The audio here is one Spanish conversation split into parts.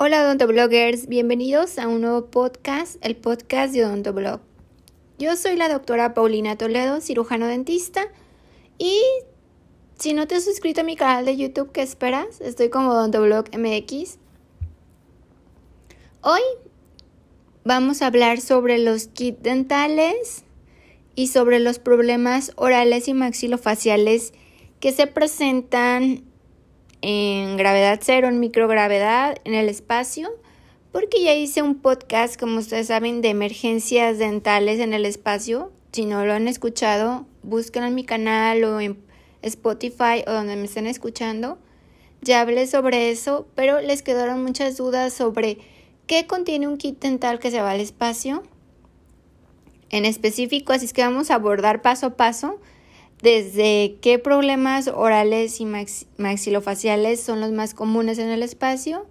Hola odontobloggers, bienvenidos a un nuevo podcast, el podcast de Odontoblog. Yo soy la doctora Paulina Toledo, cirujano dentista, y si no te has suscrito a mi canal de YouTube, ¿qué esperas? Estoy como Odontoblog MX. Hoy vamos a hablar sobre los kits dentales y sobre los problemas orales y maxilofaciales que se presentan en gravedad cero, en microgravedad, en el espacio, porque ya hice un podcast, como ustedes saben, de emergencias dentales en el espacio. Si no lo han escuchado, búsquenlo en mi canal o en Spotify o donde me estén escuchando. Ya hablé sobre eso, pero les quedaron muchas dudas sobre qué contiene un kit dental que se va al espacio en específico, así es que vamos a abordar paso a paso desde qué problemas orales y maxilofaciales son los más comunes en el espacio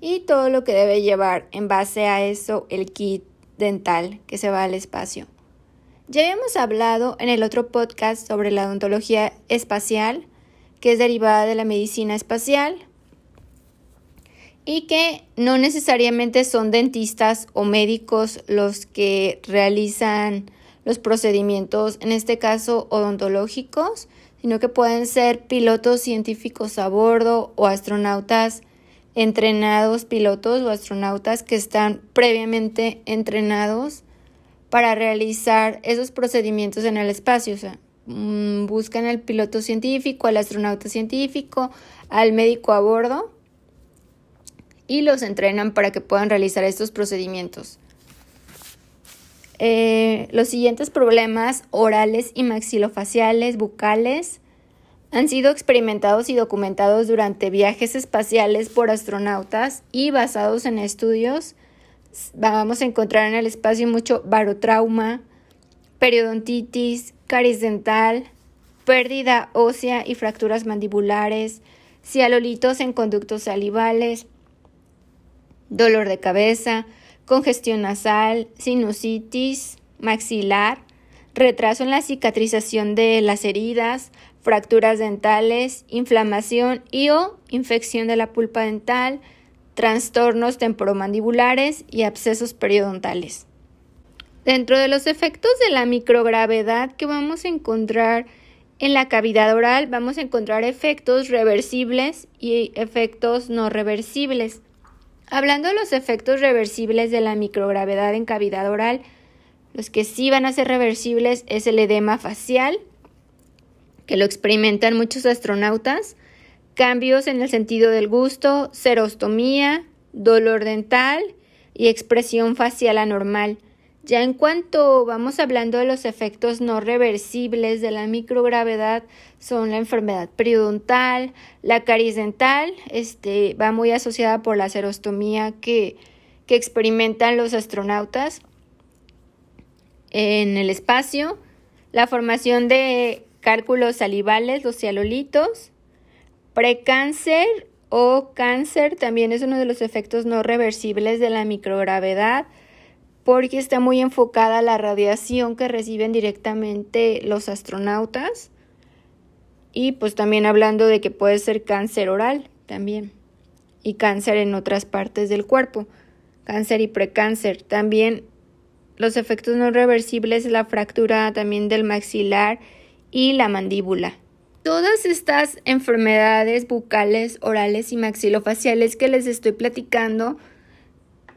y todo lo que debe llevar en base a eso el kit dental que se va al espacio. Ya habíamos hablado en el otro podcast sobre la odontología espacial, que es derivada de la medicina espacial y que no necesariamente son dentistas o médicos los que realizan los procedimientos, en este caso odontológicos, sino que pueden ser pilotos científicos a bordo o astronautas entrenados, pilotos o astronautas que están previamente entrenados para realizar esos procedimientos en el espacio. O sea, mm, buscan al piloto científico, al astronauta científico, al médico a bordo y los entrenan para que puedan realizar estos procedimientos. Eh, los siguientes problemas orales y maxilofaciales bucales han sido experimentados y documentados durante viajes espaciales por astronautas y basados en estudios. Vamos a encontrar en el espacio mucho barotrauma, periodontitis, caries dental, pérdida ósea y fracturas mandibulares, cialolitos en conductos salivales, dolor de cabeza, congestión nasal, sinusitis maxilar, retraso en la cicatrización de las heridas, fracturas dentales, inflamación y o infección de la pulpa dental, trastornos temporomandibulares y abscesos periodontales. Dentro de los efectos de la microgravedad que vamos a encontrar en la cavidad oral, vamos a encontrar efectos reversibles y efectos no reversibles. Hablando de los efectos reversibles de la microgravedad en cavidad oral, los que sí van a ser reversibles es el edema facial, que lo experimentan muchos astronautas, cambios en el sentido del gusto, serostomía, dolor dental y expresión facial anormal. Ya en cuanto vamos hablando de los efectos no reversibles de la microgravedad, son la enfermedad periodontal, la caries dental, este, va muy asociada por la serostomía que, que experimentan los astronautas en el espacio, la formación de cálculos salivales, los cialolitos, precáncer o cáncer también es uno de los efectos no reversibles de la microgravedad porque está muy enfocada la radiación que reciben directamente los astronautas y pues también hablando de que puede ser cáncer oral también y cáncer en otras partes del cuerpo, cáncer y precáncer. También los efectos no reversibles, la fractura también del maxilar y la mandíbula. Todas estas enfermedades bucales, orales y maxilofaciales que les estoy platicando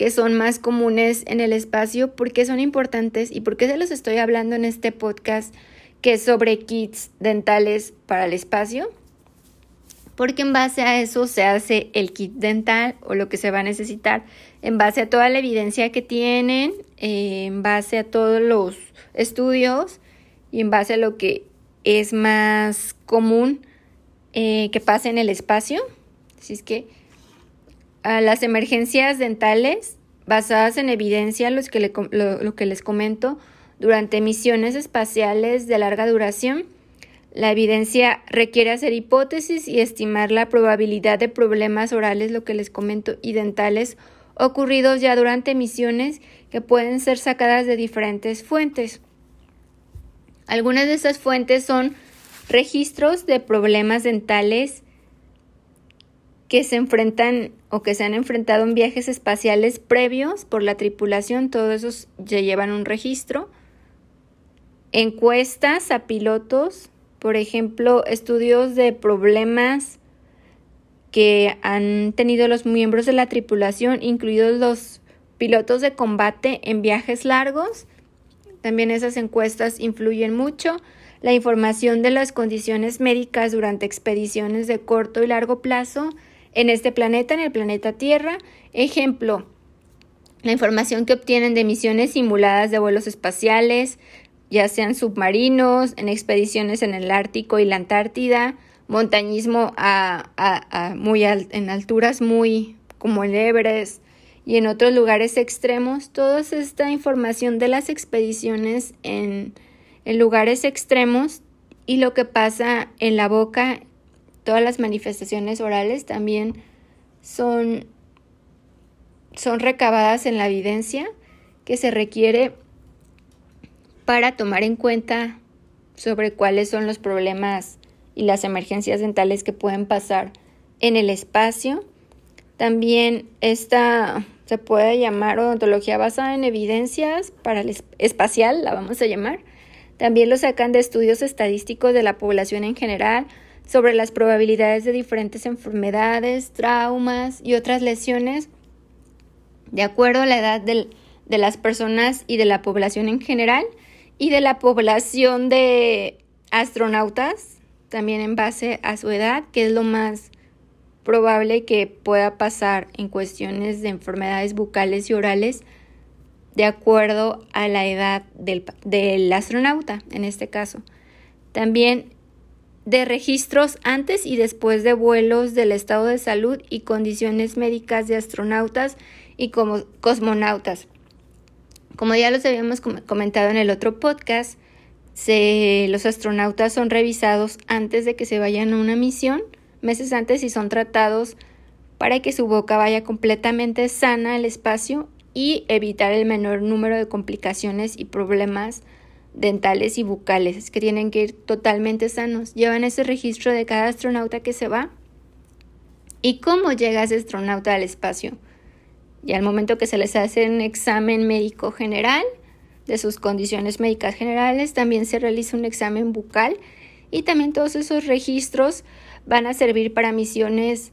que son más comunes en el espacio, por qué son importantes y por qué se los estoy hablando en este podcast que es sobre kits dentales para el espacio. Porque en base a eso se hace el kit dental o lo que se va a necesitar, en base a toda la evidencia que tienen, eh, en base a todos los estudios y en base a lo que es más común eh, que pase en el espacio. Así es que a las emergencias dentales basadas en evidencia, los que lo, que les comento, durante misiones espaciales de larga duración, la evidencia requiere hacer hipótesis y estimar la probabilidad de problemas orales, lo que les comento, y dentales ocurridos ya durante misiones que pueden ser sacadas de diferentes fuentes. Algunas de esas fuentes son registros de problemas dentales que se enfrentan o que se han enfrentado en viajes espaciales previos por la tripulación, todos esos ya llevan un registro. Encuestas a pilotos, por ejemplo, estudios de problemas que han tenido los miembros de la tripulación, incluidos los pilotos de combate en viajes largos. También esas encuestas influyen mucho. La información de las condiciones médicas durante expediciones de corto y largo plazo en este planeta, en el planeta Tierra. Ejemplo, la información que obtienen de misiones simuladas de vuelos espaciales, ya sean submarinos, en expediciones en el Ártico y la Antártida, montañismo a, muy en alturas muy como el Everest y en otros lugares extremos, toda esta información de las expediciones en, en lugares extremos y lo que pasa en la boca todas las manifestaciones orales también son, son recabadas en la evidencia que se requiere para tomar en cuenta sobre cuáles son los problemas y las emergencias dentales que pueden pasar en el espacio. También esta se puede llamar odontología basada en evidencias para el espacial, la vamos a llamar. También lo sacan de estudios estadísticos de la población en general, sobre las probabilidades de diferentes enfermedades, traumas y otras lesiones de acuerdo a la edad de las personas y de la población en general y de la población de astronautas, también en base a su edad, que es lo más probable que pueda pasar en cuestiones de enfermedades bucales y orales de acuerdo a la edad del, del astronauta, en este caso. También de registros antes y después de vuelos del estado de salud y condiciones médicas de astronautas y como cosmonautas. Como ya los habíamos comentado en el otro podcast, los astronautas son revisados antes de que se vayan a una misión, meses antes, y son tratados para que su boca vaya completamente sana al espacio y evitar el menor número de complicaciones y problemas dentales y bucales, que tienen que ir totalmente sanos. Llevan ese registro de cada astronauta que se va y cómo llega ese astronauta al espacio. Y al momento que se les hace un examen médico general de sus condiciones médicas generales, también se realiza un examen bucal y también todos esos registros van a servir para misiones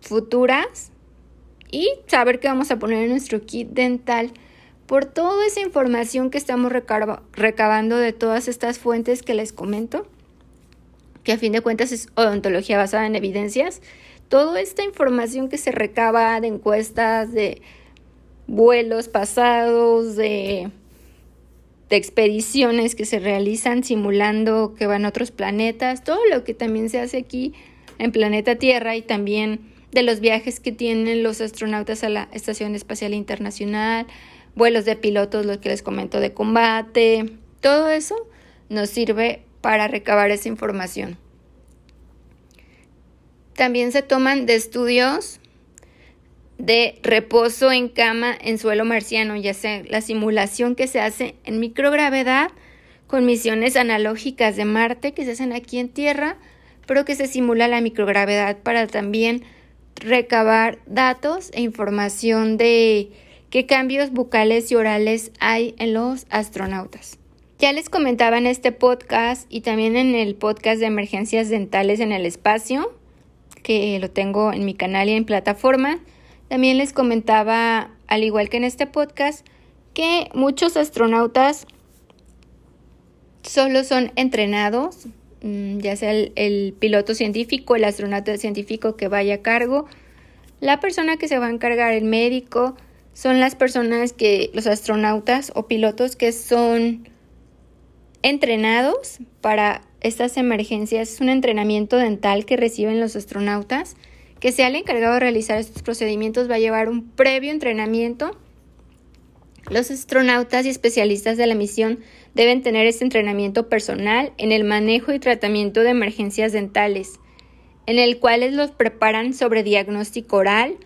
futuras y saber qué vamos a poner en nuestro kit dental por toda esa información que estamos recabando de todas estas fuentes que les comento, que a fin de cuentas es odontología basada en evidencias, toda esta información que se recaba de encuestas, de vuelos pasados, de, de expediciones que se realizan simulando que van a otros planetas, todo lo que también se hace aquí en planeta Tierra y también de los viajes que tienen los astronautas a la Estación Espacial Internacional, vuelos de pilotos, lo que les comento de combate, todo eso nos sirve para recabar esa información. También se toman de estudios de reposo en cama en suelo marciano, ya sea la simulación que se hace en microgravedad con misiones analógicas de Marte que se hacen aquí en Tierra, pero que se simula la microgravedad para también recabar datos e información de qué cambios bucales y orales hay en los astronautas. Ya les comentaba en este podcast y también en el podcast de emergencias dentales en el espacio, que lo tengo en mi canal y en plataforma. También les comentaba, al igual que en este podcast, que muchos astronautas solo son entrenados, mm, ya sea el, el, piloto científico, el astronauta científico que vaya a cargo, la persona que se va a encargar, el médico, son las personas que, los astronautas o pilotos que son entrenados para estas emergencias. Es un entrenamiento dental que reciben los astronautas, que sea el encargado de realizar estos procedimientos va a llevar un previo entrenamiento. Los astronautas y especialistas de la misión deben tener este entrenamiento personal en el manejo y tratamiento de emergencias dentales, en el cual los preparan sobre diagnóstico oral,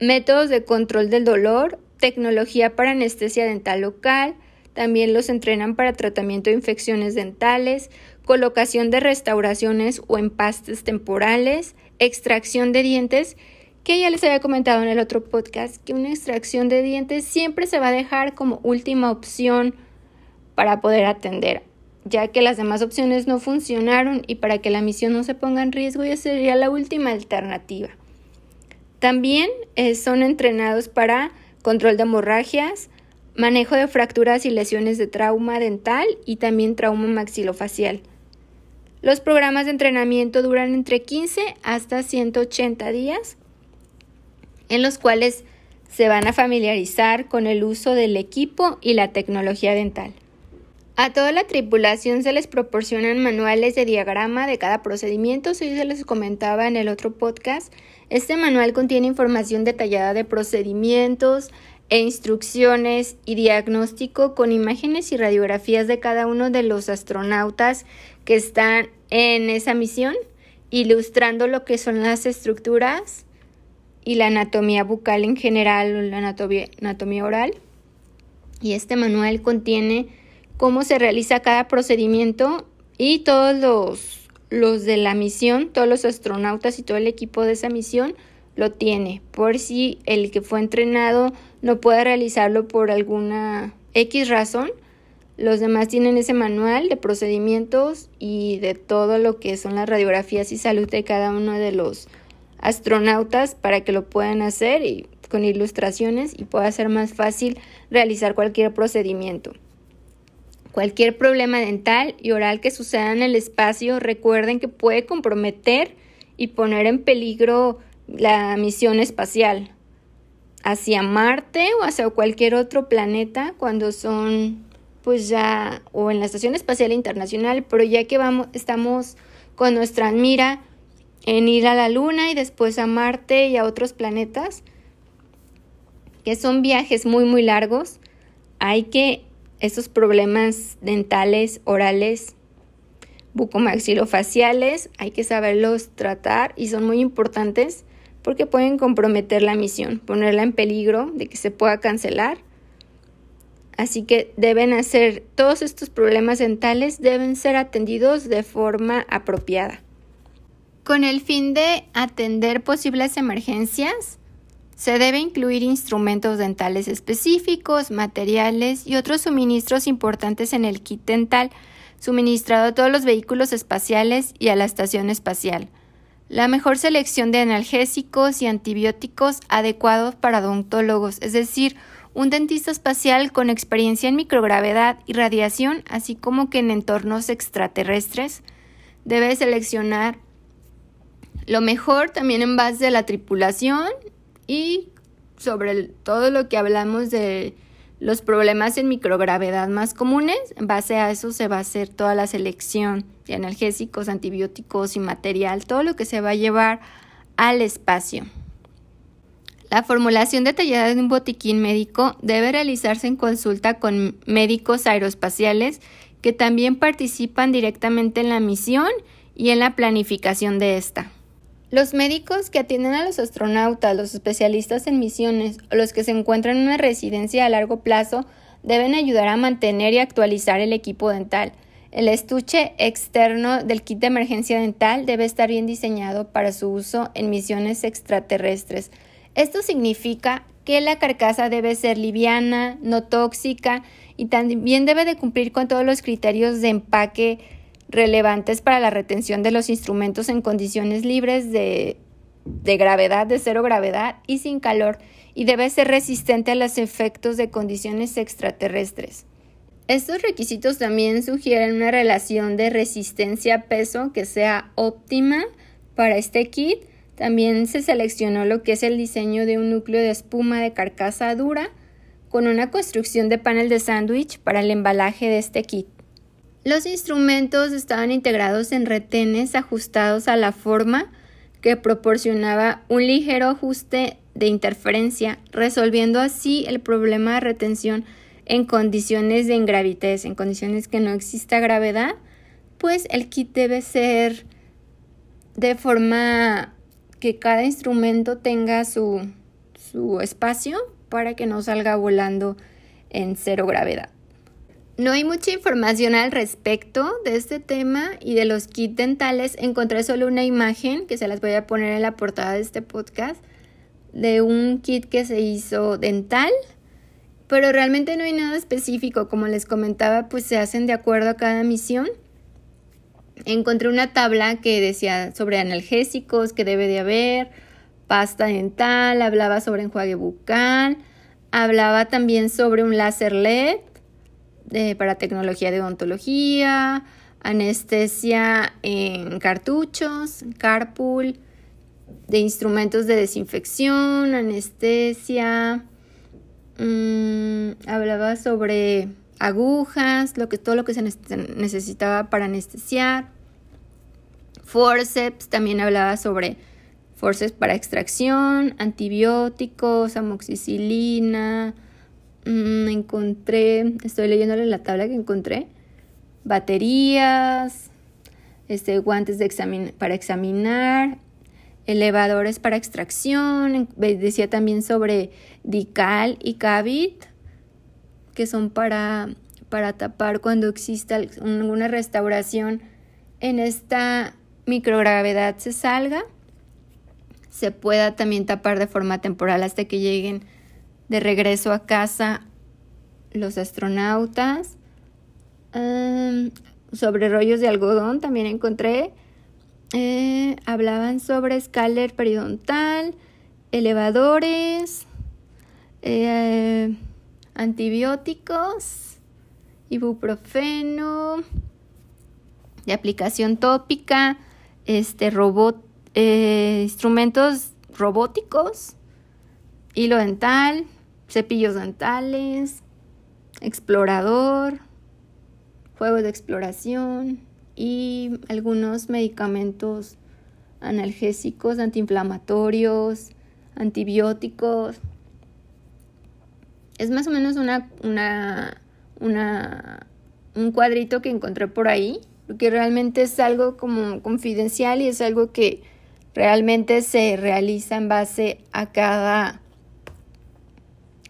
métodos de control del dolor, tecnología para anestesia dental local, también los entrenan para tratamiento de infecciones dentales, colocación de restauraciones o empastes temporales, extracción de dientes, que ya les había comentado en el otro podcast, que una extracción de dientes siempre se va a dejar como última opción para poder atender, ya que las demás opciones no funcionaron y para que la misión no se ponga en riesgo ya sería la última alternativa. También eh, son entrenados para control de hemorragias, manejo de fracturas y lesiones de trauma dental y también trauma maxilofacial. Los programas de entrenamiento duran entre 15 hasta 180 días, en los cuales se van a familiarizar con el uso del equipo y la tecnología dental. A toda la tripulación se les proporcionan manuales de diagrama de cada procedimiento, si se les comentaba en el otro podcast. Este manual contiene información detallada de procedimientos e instrucciones y diagnóstico con imágenes y radiografías de cada uno de los astronautas que están en esa misión, ilustrando lo que son las estructuras y la anatomía bucal en general, o la anatomía, anatomía oral. Y este manual contiene cómo se realiza cada procedimiento y todos los, los de la misión, todos los astronautas y todo el equipo de esa misión lo tiene, por si el que fue entrenado no puede realizarlo por alguna X razón. Los demás tienen ese manual de procedimientos y de todo lo que son las radiografías y salud de cada uno de los astronautas para que lo puedan hacer y con ilustraciones y pueda ser más fácil realizar cualquier procedimiento. Cualquier problema dental y oral que suceda en el espacio, recuerden que puede comprometer y poner en peligro la misión espacial hacia Marte o hacia cualquier otro planeta cuando son pues ya o en la Estación Espacial Internacional, pero ya que vamos estamos con nuestra mira en ir a la Luna y después a Marte y a otros planetas, que son viajes muy muy largos, hay que estos problemas dentales, orales, bucomaxilofaciales, hay que saberlos tratar y son muy importantes porque pueden comprometer la misión, ponerla en peligro de que se pueda cancelar. Así que deben hacer todos estos problemas dentales deben ser atendidos de forma apropiada. Con el fin de atender posibles emergencias, se debe incluir instrumentos dentales específicos, materiales y otros suministros importantes en el kit dental suministrado a todos los vehículos espaciales y a la estación espacial. La mejor selección de analgésicos y antibióticos adecuados para odontólogos, es decir, un dentista espacial con experiencia en microgravedad y radiación, así como que en entornos extraterrestres, debe seleccionar lo mejor también en base a la tripulación y sobre todo lo que hablamos de los problemas en microgravedad más comunes, en base a eso se va a hacer toda la selección de analgésicos, antibióticos y material, todo lo que se va a llevar al espacio. La formulación detallada de un botiquín médico debe realizarse en consulta con médicos aeroespaciales que también participan directamente en la misión y en la planificación de esta. Los médicos que atienden a los astronautas, los especialistas en misiones o los que se encuentran en una residencia a largo plazo deben ayudar a mantener y actualizar el equipo dental. El estuche externo del kit de emergencia dental debe estar bien diseñado para su uso en misiones extraterrestres. Esto significa que la carcasa debe ser liviana, no tóxica y también debe de cumplir con todos los criterios de empaque relevantes para la retención de los instrumentos en condiciones libres de, gravedad, de cero gravedad y sin calor, y debe ser resistente a los efectos de condiciones extraterrestres. Estos requisitos también sugieren una relación de resistencia-peso que sea óptima para este kit. También se seleccionó lo que es el diseño de un núcleo de espuma de carcasa dura con una construcción de panel de sándwich para el embalaje de este kit. Los instrumentos estaban integrados en retenes ajustados a la forma que proporcionaba un ligero ajuste de interferencia, resolviendo así el problema de retención en condiciones de ingravitez, en condiciones que no exista gravedad, pues el kit debe ser de forma que cada instrumento tenga su, su espacio para que no salga volando en cero gravedad. No hay mucha información al respecto de este tema y de los kits dentales. Encontré solo una imagen que se las voy a poner en la portada de este podcast de un kit que se hizo dental, pero realmente no hay nada específico. Como les comentaba, pues se hacen de acuerdo a cada misión. Encontré una tabla que decía sobre analgésicos que debe de haber, pasta dental, hablaba sobre enjuague bucal, hablaba también sobre un láser LED para tecnología de odontología, anestesia en cartuchos, carpool, de instrumentos de desinfección, anestesia, mm, hablaba sobre agujas, lo que, todo lo que se necesitaba para anestesiar, forceps, también hablaba sobre forceps para extracción, antibióticos, amoxicilina, Mm, encontré, estoy leyéndole la tabla que encontré, baterías, este, guantes de para examinar, elevadores para extracción, decía también sobre dical y cavit, que son para, para tapar cuando exista alguna restauración en esta microgravedad se salga, se pueda también tapar de forma temporal hasta que lleguen de regreso a casa los astronautas. sobre rollos de algodón también encontré. Eh, hablaban sobre escáler periodontal, elevadores, eh, antibióticos, ibuprofeno, de aplicación tópica, este robot, eh, instrumentos robóticos, hilo dental, cepillos dentales, explorador, juegos de exploración y algunos medicamentos analgésicos, antiinflamatorios, antibióticos. Es más o menos una, una, una, un cuadrito que encontré por ahí, porque realmente es algo como confidencial y es algo que realmente se realiza en base a cada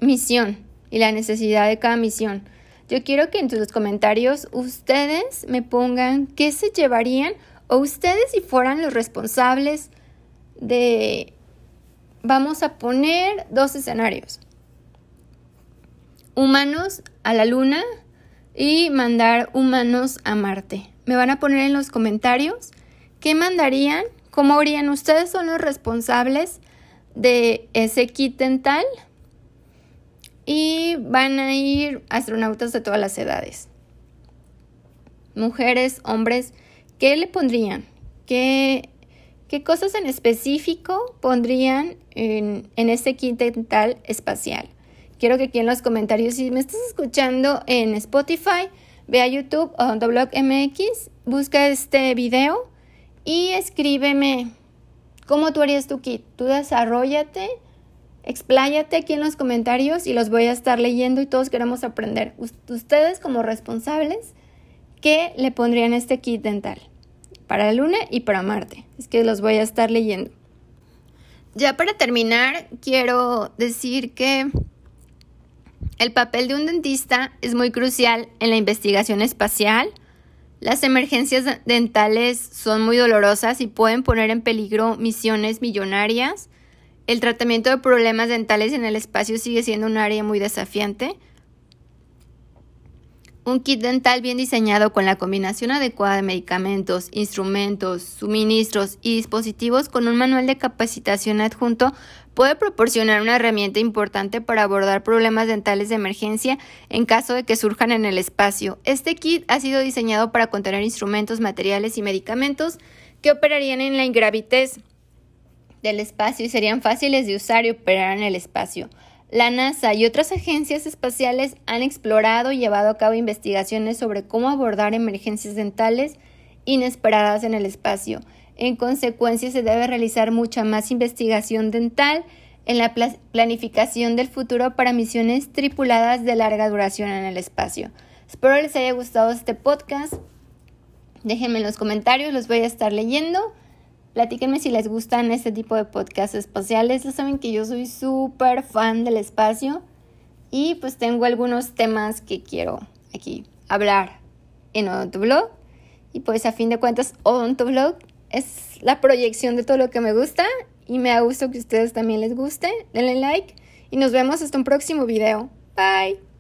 misión y la necesidad de cada misión. Yo quiero que en tus comentarios ustedes me pongan qué se llevarían o ustedes si fueran los responsables de... Vamos a poner dos escenarios. Humanos a la luna y mandar humanos a Marte. Me van a poner en los comentarios qué mandarían, cómo harían. Ustedes son los responsables de ese kit dental y van a ir astronautas de todas las edades. Mujeres, hombres, ¿qué le pondrían? ¿Qué, qué cosas en específico pondrían en, en este kit dental espacial? Quiero que aquí en los comentarios, si me estás escuchando en Spotify, ve a YouTube o Blog MX, busca este video y escríbeme cómo tú harías tu kit. Tú desarrollate Expláyate aquí en los comentarios y los voy a estar leyendo y todos queremos aprender. Ustedes como responsables, ¿qué le pondrían este kit dental? Para la Luna y para Marte. Es que los voy a estar leyendo. Ya para terminar, quiero decir que el papel de un dentista es muy crucial en la investigación espacial. Las emergencias dentales son muy dolorosas y pueden poner en peligro misiones millonarias. El tratamiento de problemas dentales en el espacio sigue siendo un área muy desafiante. Un kit dental bien diseñado con la combinación adecuada de medicamentos, instrumentos, suministros y dispositivos con un manual de capacitación adjunto puede proporcionar una herramienta importante para abordar problemas dentales de emergencia en caso de que surjan en el espacio. Este kit ha sido diseñado para contener instrumentos, materiales y medicamentos que operarían en la ingravidez del espacio y serían fáciles de usar y operar en el espacio. La NASA y otras agencias espaciales han explorado y llevado a cabo investigaciones sobre cómo abordar emergencias dentales inesperadas en el espacio. En consecuencia, se debe realizar mucha más investigación dental en la planificación del futuro para misiones tripuladas de larga duración en el espacio. Espero les haya gustado este podcast. Déjenme en los comentarios, los voy a estar leyendo. Platíquenme si les gustan este tipo de podcasts espaciales. Ya saben que yo soy súper fan del espacio y pues tengo algunos temas que quiero aquí hablar en Odontoblog. Y pues a fin de cuentas, Odontoblog es la proyección de todo lo que me gusta y me ha gustado que ustedes también les guste. Denle like y nos vemos hasta un próximo video. Bye.